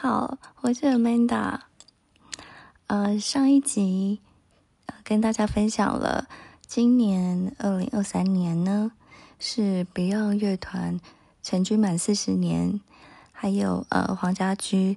好，我是 Amanda。呃，上一集，跟大家分享了，今年二零二三年呢，是 Beyond 乐团成军满四十年，还有呃黄家驹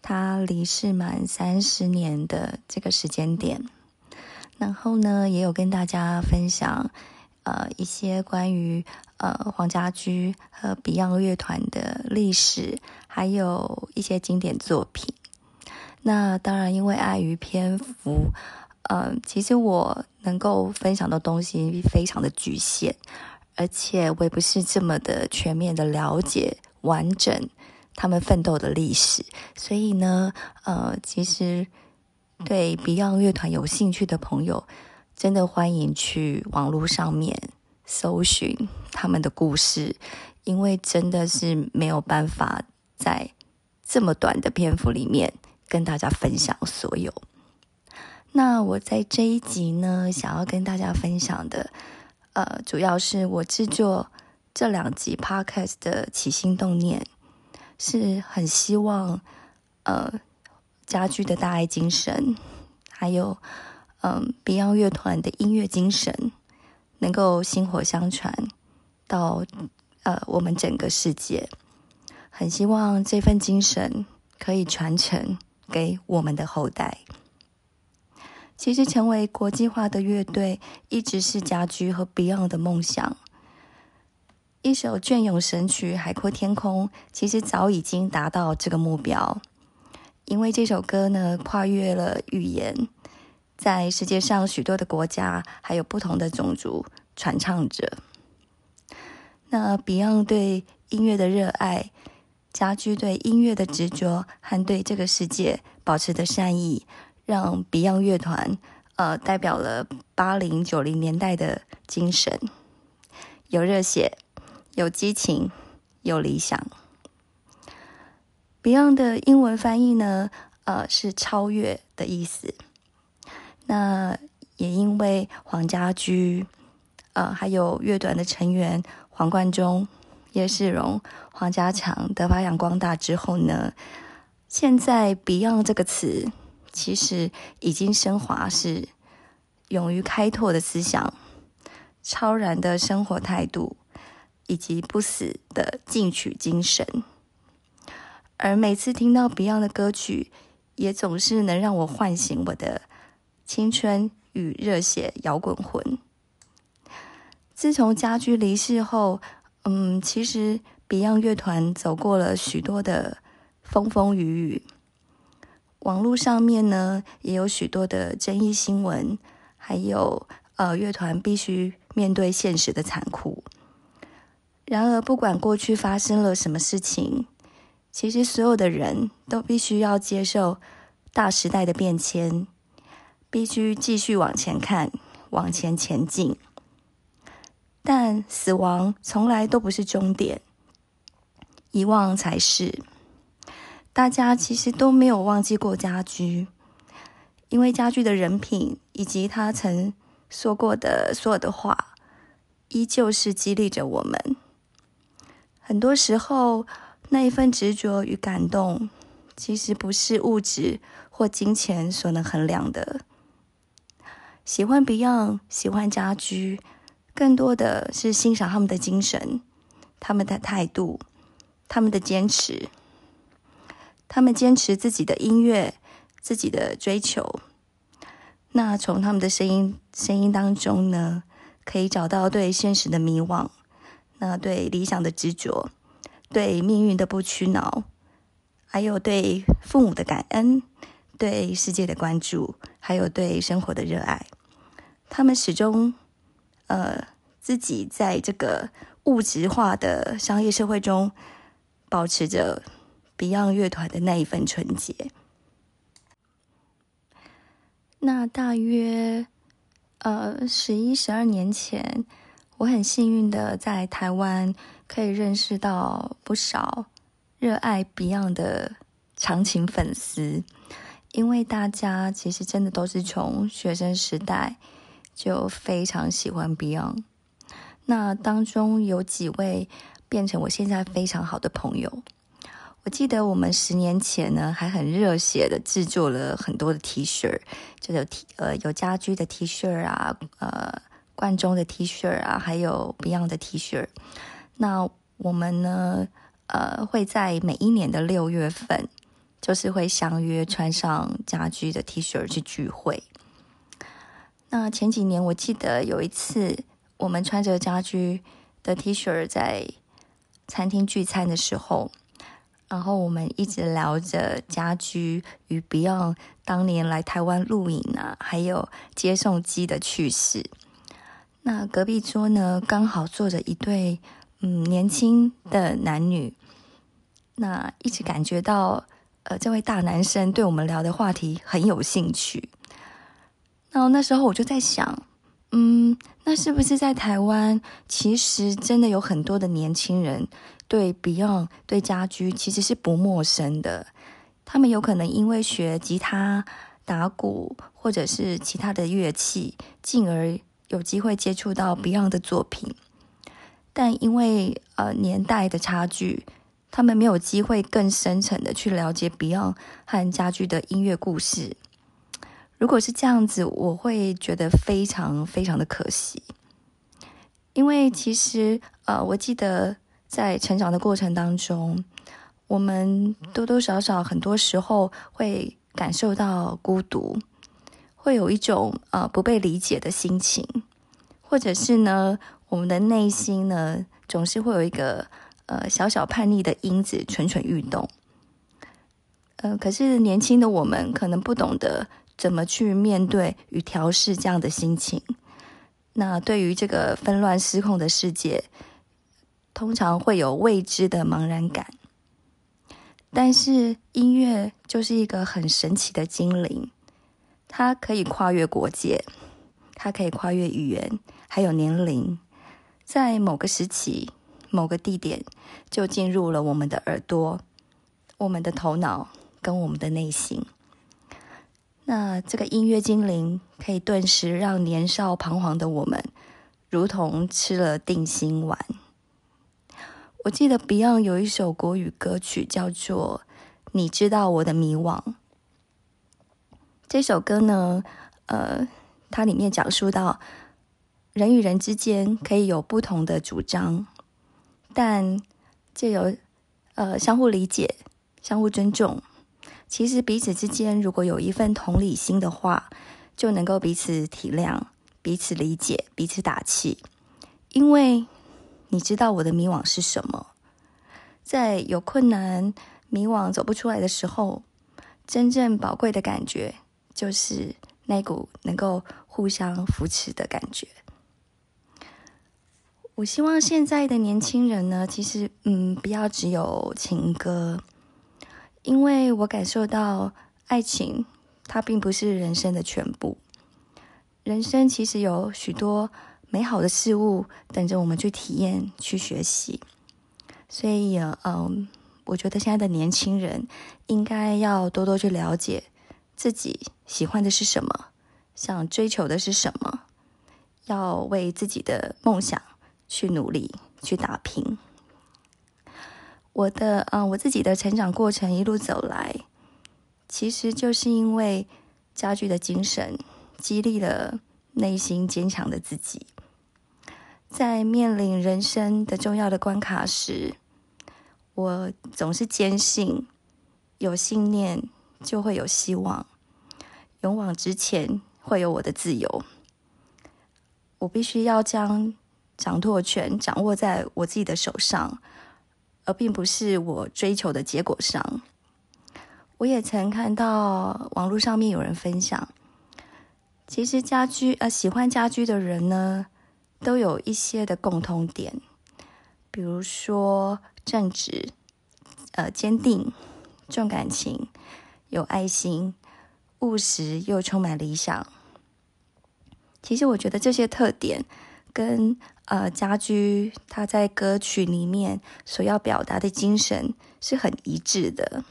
他离世满三十年的这个时间点。然后呢，也有跟大家分享呃一些关于呃黄家驹和 Beyond 乐团的历史。还有一些经典作品。那当然，因为碍于篇幅，呃，其实我能够分享的东西非常的局限，而且我也不是这么的全面的了解完整他们奋斗的历史。所以呢，呃，其实对 Beyond 乐团有兴趣的朋友，真的欢迎去网络上面搜寻他们的故事，因为真的是没有办法。在这么短的篇幅里面跟大家分享所有。那我在这一集呢，想要跟大家分享的，呃，主要是我制作这两集 Podcast 的起心动念，是很希望，呃，家駒的大爱精神，还有，嗯、，Beyond 乐团的音乐精神，能够薪火相传到，呃，我们整个世界。很希望这份精神可以传承给我们的后代。其实，成为国际化的乐队一直是家駒和 Beyond 的梦想。一首隽永神曲《海阔天空》，其实早已经达到这个目标，因为这首歌呢，跨越了语言，在世界上许多的国家还有不同的种族传唱着。那 Beyond 对音乐的热爱。家居对音乐的执着和对这个世界保持的善意，让 Beyond 乐团呃代表了八零九零年代的精神，有热血，有激情，有理想。Beyond 的英文翻译呢，呃是超越的意思。那也因为黄家驹，呃还有乐团的成员黄贯中。叶世荣、黄家强的发扬光大之后呢，现在 Beyond 这个词其实已经升华，是勇于开拓的思想、超然的生活态度，以及不死的进取精神。而每次听到 Beyond 的歌曲，也总是能让我唤醒我的青春与热血摇滚魂。自从家駒离世后，嗯，其实 Beyond 乐团走过了许多的风风雨雨，网络上面呢也有许多的争议新闻，还有呃乐团必须面对现实的残酷。然而，不管过去发生了什么事情，其实所有的人都必须要接受大时代的变迁，必须继续往前看，往前前进。但死亡从来都不是终点，遗忘才是。大家其实都没有忘记过家居，因为家居的人品以及他曾说过的所有的话，依旧是激励着我们。很多时候，那一份执着与感动，其实不是物质或金钱所能衡量的。喜欢 Beyond，喜欢家居。更多的是欣赏他们的精神，他们的态度，他们的坚持，他们坚持自己的音乐，自己的追求。那从他们的声音声音当中呢，可以找到对现实的迷惘，那对理想的执着，对命运的不屈恼，还有对父母的感恩，对世界的关注，还有对生活的热爱。他们始终。呃，自己在这个物质化的商业社会中，保持着 Beyond 乐团的那一份纯洁。那大约呃十一十二年前，我很幸运的在台湾可以认识到不少热爱 Beyond 的长情粉丝，因为大家其实真的都是从学生时代就非常喜欢 Beyond。那当中有几位变成我现在非常好的朋友。我记得我们十年前呢，还很热血的制作了很多的 T 恤，就有 T 呃有家居的 T 恤啊，呃冠中的 T 恤啊，还有 Beyond 的 T 恤。那我们呢，呃会在每一年的六月份，就是会相约穿上家居的 T 恤去聚会。那前几年我记得有一次，我们穿着家居的 T 恤在餐厅聚餐的时候。然后我们一直聊着家居与 Beyond 当年来台湾录影啊，还有接送机的趣事。那隔壁桌呢，刚好坐着一对嗯年轻的男女。那一直感觉到，呃，这位大男生对我们聊的话题很有兴趣。然后那时候我就在想，嗯，那是不是在台湾，其实真的有很多的年轻人？对 Beyond 对家居其实是不陌生的，他们有可能因为学吉他、打鼓或者是其他的乐器，进而有机会接触到 Beyond 的作品。但因为呃年代的差距，他们没有机会更深层的去了解 Beyond 和家居的音乐故事。如果是这样子，我会觉得非常非常的可惜，因为其实呃我记得。在成长的过程当中，我们多多少少很多时候会感受到孤独，会有一种呃不被理解的心情，或者是呢，我们的内心呢总是会有一个呃小小叛逆的因子蠢蠢欲动。呃，可是年轻的我们可能不懂得怎么去面对与调试这样的心情。那对于这个纷乱失控的世界，通常会有未知的茫然感，但是音乐就是一个很神奇的精灵，它可以跨越国界，它可以跨越语言，还有年龄，在某个时期、某个地点，就进入了我们的耳朵、我们的头脑跟我们的内心。那这个音乐精灵可以顿时让年少彷徨的我们，如同吃了定心丸。我记得 Beyond 有一首国语歌曲叫做《你知道我的迷惘》。这首歌呢，呃，它里面讲述到人与人之间可以有不同的主张，但借由呃相互理解、相互尊重，其实彼此之间如果有一份同理心的话，就能够彼此体谅、彼此理解、彼此打气，因为。你知道我的迷惘是什么？在有困难、迷惘走不出来的时候，真正宝贵的感觉就是那股能够互相扶持的感觉。我希望现在的年轻人呢，其实嗯，不要只有情歌，因为我感受到爱情它并不是人生的全部，人生其实有许多。美好的事物等着我们去体验、去学习，所以，嗯，我觉得现在的年轻人应该要多多去了解自己喜欢的是什么，想追求的是什么，要为自己的梦想去努力、去打拼。我的，嗯，我自己的成长过程一路走来，其实就是因为家具的精神激励了内心坚强的自己。在面临人生的重要的关卡时，我总是坚信，有信念就会有希望，勇往直前会有我的自由。我必须要将掌舵权掌握在我自己的手上，而并不是我追求的结果上。我也曾看到网络上面有人分享，其实家居呃喜欢家居的人呢，都有一些的共通点，比如说正直、呃坚定、重感情，有爱心，务实又充满理想。其实我觉得这些特点跟呃家駒他在歌曲里面所要表达的精神是很一致的。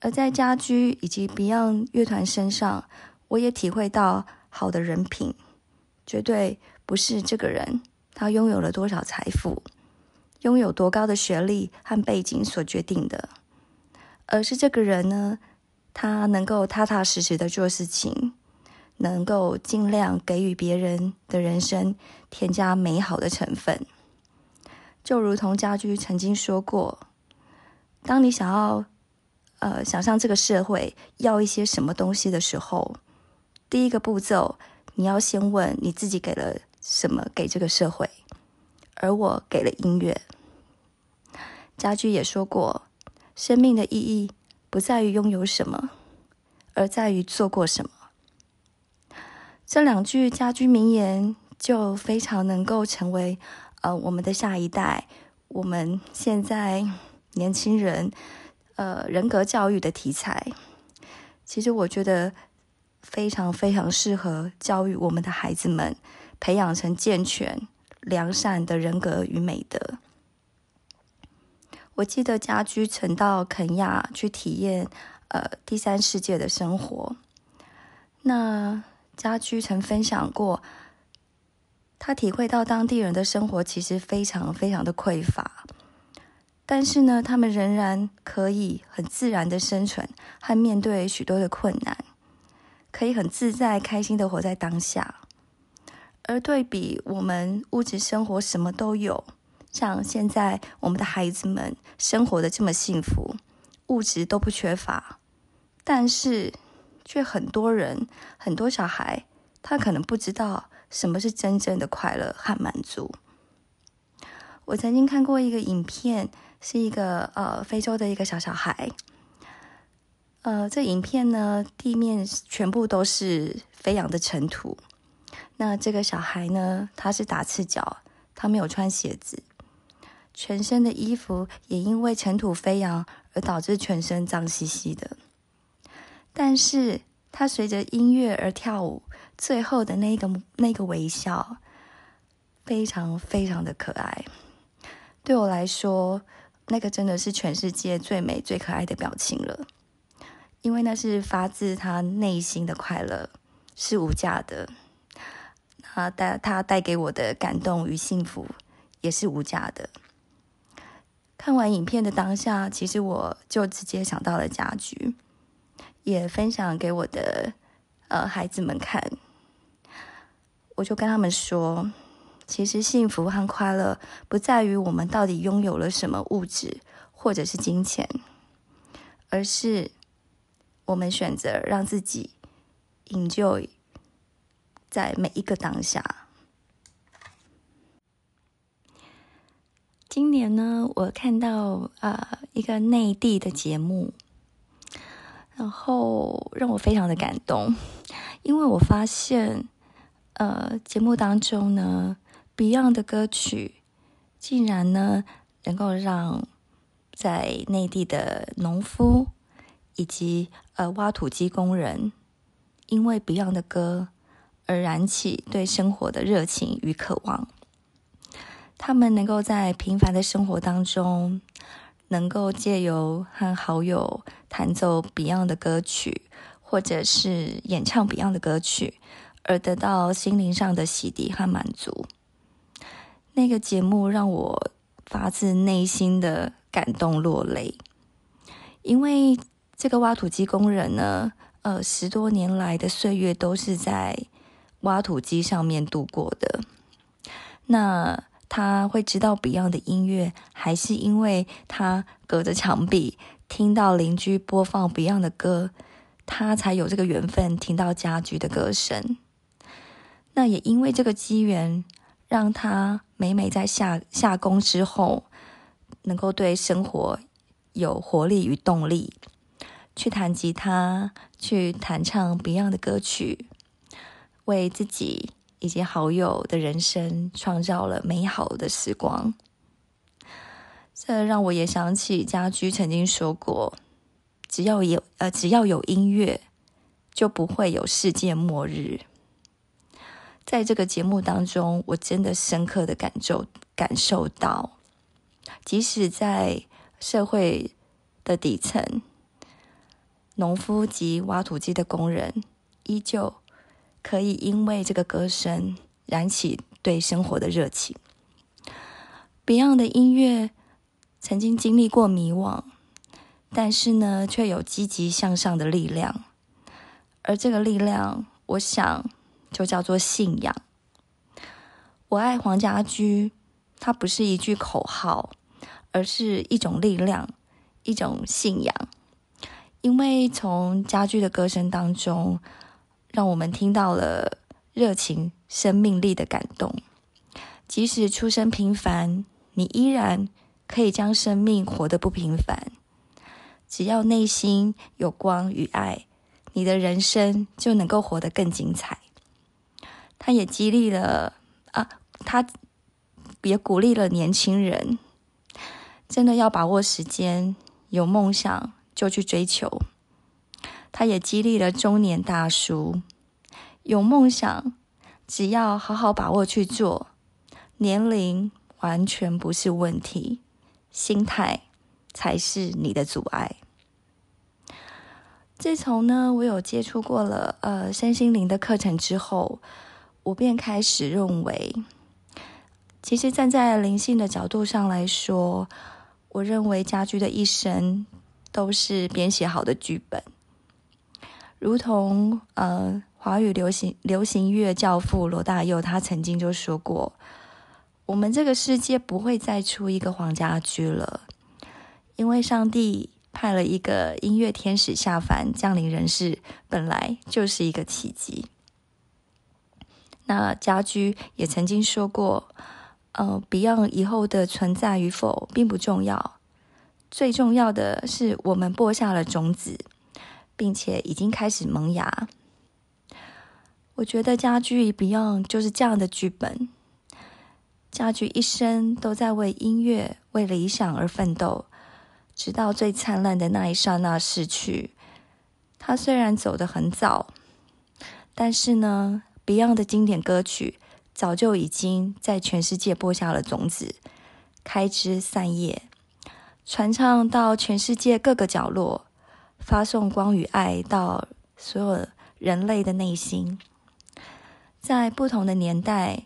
而在家駒以及 Beyond 乐团身上，我也体会到好的人品，绝对不是这个人他拥有了多少财富，拥有多高的学历和背景所决定的，而是这个人呢，他能够踏踏实实的做事情。能够尽量给予别人的人生添加美好的成分，就如同家居曾经说过：“当你想要，呃，想向这个社会要一些什么东西的时候，第一个步骤，你要先问你自己给了什么给这个社会。”而我给了音乐。家居也说过：“生命的意义不在于拥有什么，而在于做过什么。”这两句家居名言就非常能够成为呃我们的下一代，我们现在年轻人呃人格教育的题材。其实我觉得非常非常适合教育我们的孩子们，培养成健全良善的人格与美德。我记得家居曾到肯亚去体验呃第三世界的生活，那。家居曾分享过，他体会到当地人的生活其实非常非常的匮乏，但是呢，他们仍然可以很自然的生存和面对许多的困难，可以很自在开心的活在当下。而对比我们物质生活什么都有，像现在我们的孩子们生活的这么幸福，物质都不缺乏，但是。却很多人，很多小孩，他可能不知道什么是真正的快乐和满足。我曾经看过一个影片，是一个呃非洲的一个小小孩，呃，这影片呢，地面全部都是飞扬的尘土。那这个小孩呢，他是打赤脚，他没有穿鞋子，全身的衣服也因为尘土飞扬而导致全身脏兮兮的。但是他随着音乐而跳舞，最后的那个那个微笑，非常非常的可爱。对我来说，那个真的是全世界最美最可爱的表情了，因为那是发自他内心的快乐，是无价的。他带他带给我的感动与幸福，也是无价的。看完影片的当下，其实我就直接想到了家居。也分享给我的呃孩子们看，我就跟他们说，其实幸福和快乐不在于我们到底拥有了什么物质或者是金钱，而是我们选择让自己 enjoy 在每一个当下。今年呢，我看到呃一个内地的节目。然后让我非常的感动，因为我发现，呃，节目当中呢，Beyond 的歌曲竟然呢能够让在内地的农夫以及呃挖土机工人，因为 Beyond 的歌而燃起对生活的热情与渴望，他们能够在平凡的生活当中。能够借由和好友弹奏 Beyond 的歌曲，或者是演唱 Beyond 的歌曲，而得到心灵上的洗涤和满足。那个节目让我发自内心的感动落泪，因为这个挖土机工人呢，呃，十多年来的岁月都是在挖土机上面度过的。那他会知道 Beyond 的音乐，还是因为他隔着墙壁听到邻居播放 Beyond 的歌，他才有这个缘分听到家居的歌声。那也因为这个机缘，让他每每在下下工之后，能够对生活有活力与动力，去弹吉他，去弹唱 Beyond 的歌曲，为自己。以及好友的人生创造了美好的时光，这让我也想起家居曾经说过：“只要有呃，只要有音乐，就不会有世界末日。”在这个节目当中，我真的深刻的感受感受到，即使在社会的底层，农夫及挖土机的工人，依旧可以因为这个歌声燃起对生活的热情。Beyond 的音乐曾经经历过迷惘，但是呢，却有积极向上的力量。而这个力量，我想就叫做信仰。我爱黄家驹，它不是一句口号，而是一种力量，一种信仰。因为从家驹的歌声当中，让我们听到了热情、生命力的感动。即使出身平凡，你依然可以将生命活得不平凡。只要内心有光与爱，你的人生就能够活得更精彩。他也激励了啊，他也鼓励了年轻人，真的要把握时间，有梦想。就去追求，他也激励了中年大叔，有梦想，只要好好把握去做，年龄完全不是问题，心态才是你的阻碍。自从呢，我有接触过了呃身心灵的课程之后，我便开始认为，其实站在灵性的角度上来说，我认为家居的一生。都是编写好的剧本，如同呃华语流行流行乐教父罗大佑，他曾经就说过：“我们这个世界不会再出一个黄家驹了，因为上帝派了一个音乐天使下凡降临人世，本来就是一个奇迹。”那家駒也曾经说过：“呃，Beyond 以后的存在与否并不重要。”最重要的是，我们播下了种子，并且已经开始萌芽。我觉得家驹 Beyond 就是这样的剧本。家驹一生都在为音乐、为理想而奋斗，直到最灿烂的那一刹那逝去。他虽然走得很早，但是呢，Beyond 的经典歌曲早就已经在全世界播下了种子，开枝散叶。传唱到全世界各个角落，发送光与爱到所有人类的内心，在不同的年代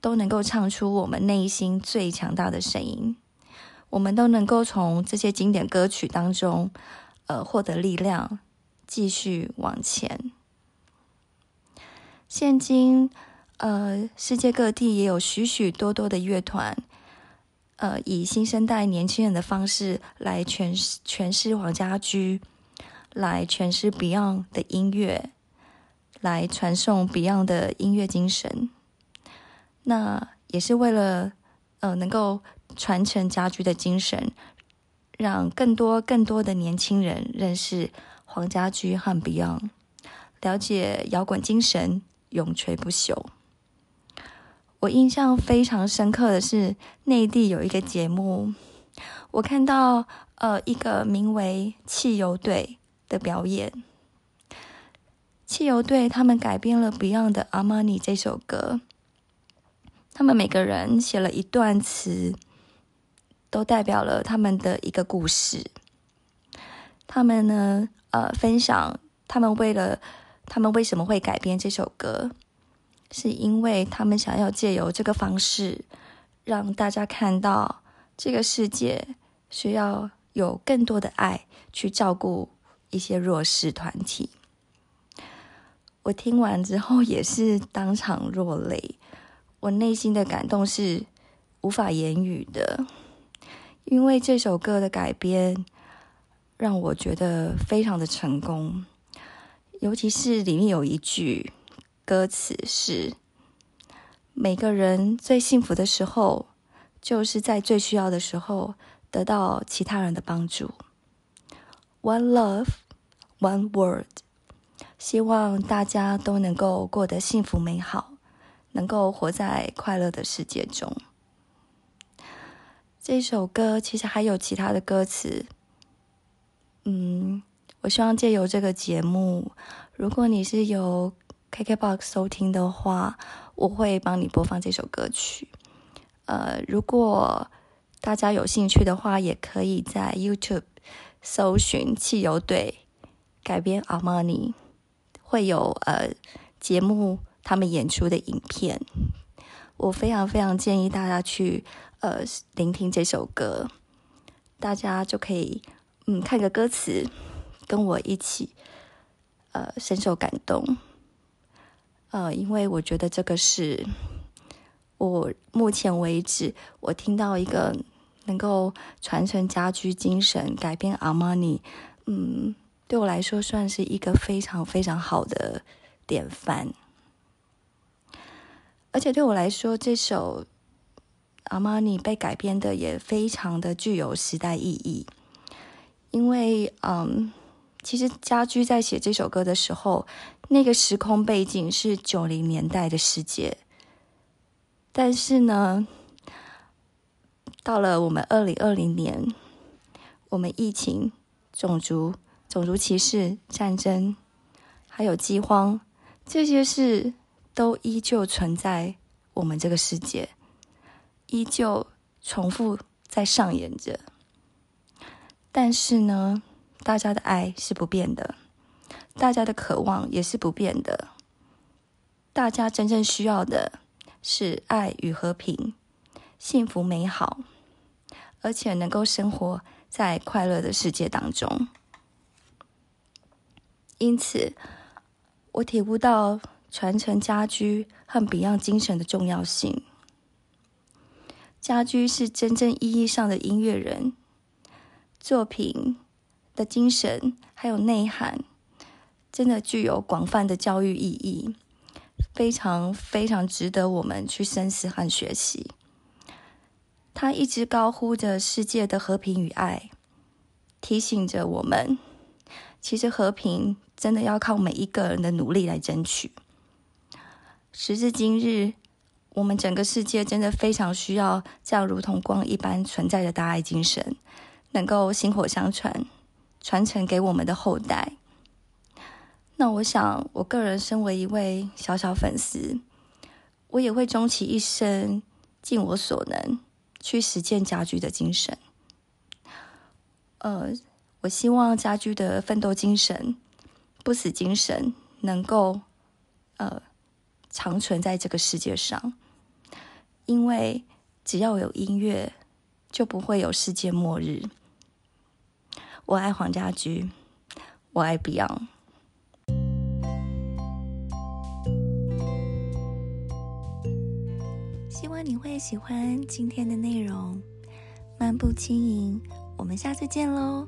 都能够唱出我们内心最强大的声音。我们都能够从这些经典歌曲当中，呃，获得力量，继续往前。现今，呃，世界各地也有许许多多的乐团。呃，以新生代年轻人的方式来诠释诠释黄家驹，来诠释 Beyond 的音乐，来传颂 Beyond 的音乐精神。那也是为了呃，能够传承家居的精神，让更多更多的年轻人认识黄家驹和 Beyond，了解摇滚精神永垂不朽。我印象非常深刻的是，内地有一个节目，我看到呃一个名为《汽油队》的表演。汽油队他们改编了 Beyond 的《阿玛尼》这首歌，他们每个人写了一段词，都代表了他们的一个故事。他们呢，呃，分享他们为了他们为什么会改编这首歌。是因为他们想要借由这个方式，让大家看到这个世界需要有更多的爱去照顾一些弱势团体。我听完之后也是当场落泪，我内心的感动是无法言语的，因为这首歌的改编让我觉得非常的成功，尤其是里面有一句。歌词是：每个人最幸福的时候，就是在最需要的时候得到其他人的帮助。One love, one world。希望大家都能够过得幸福美好，能够活在快乐的世界中。这首歌其实还有其他的歌词。嗯，我希望借由这个节目，如果你是由 KKBOX 收听的话，我会帮你播放这首歌曲。呃，如果大家有兴趣的话，也可以在 YouTube 搜寻汽油队改编 Armani，会有呃节目他们演出的影片。我非常非常建议大家去呃聆听这首歌，大家就可以嗯看个歌词，跟我一起呃深受感动。呃，因为我觉得这个是我目前为止我听到一个。能够传承家居精神、改编阿玛尼，嗯，对我来说算是一个非常非常好的典范。而且对我来说，这首阿玛尼被改编的也非常的具有时代意义。因为，嗯，其实家居在写这首歌的时候，那个时空背景是九零年代的世界，但是呢。到了我们二零二零年，我们疫情、种族、种族歧视、战争，还有饥荒，这些事都依旧存在我们这个世界，依旧重复在上演着。但是呢，大家的爱是不变的，大家的渴望也是不变的。大家真正需要的是爱与和平，幸福美好。而且能够生活在快乐的世界当中，因此我体悟到传承家居和 Beyond 精神的重要性。家居是真正意义上的音乐人，作品的精神还有内涵，真的具有广泛的教育意义，非常非常值得我们去深思和学习。他一直高呼着世界的和平与爱，提醒着我们，其实和平真的要靠每一个人的努力来争取。时至今日，我们整个世界真的非常需要这样如同光一般存在的大爱精神，能够薪火相传，传承给我们的后代。那我想，我个人身为一位小小粉丝，我也会终其一生，尽我所能。去实践家居的精神，呃，我希望家居的奋斗精神、不死精神能够呃长存在这个世界上，因为只要有音乐，就不会有世界末日。我爱黄家驹，我爱 Beyond。你会喜欢今天的内容，漫步轻盈，我们下次见喽。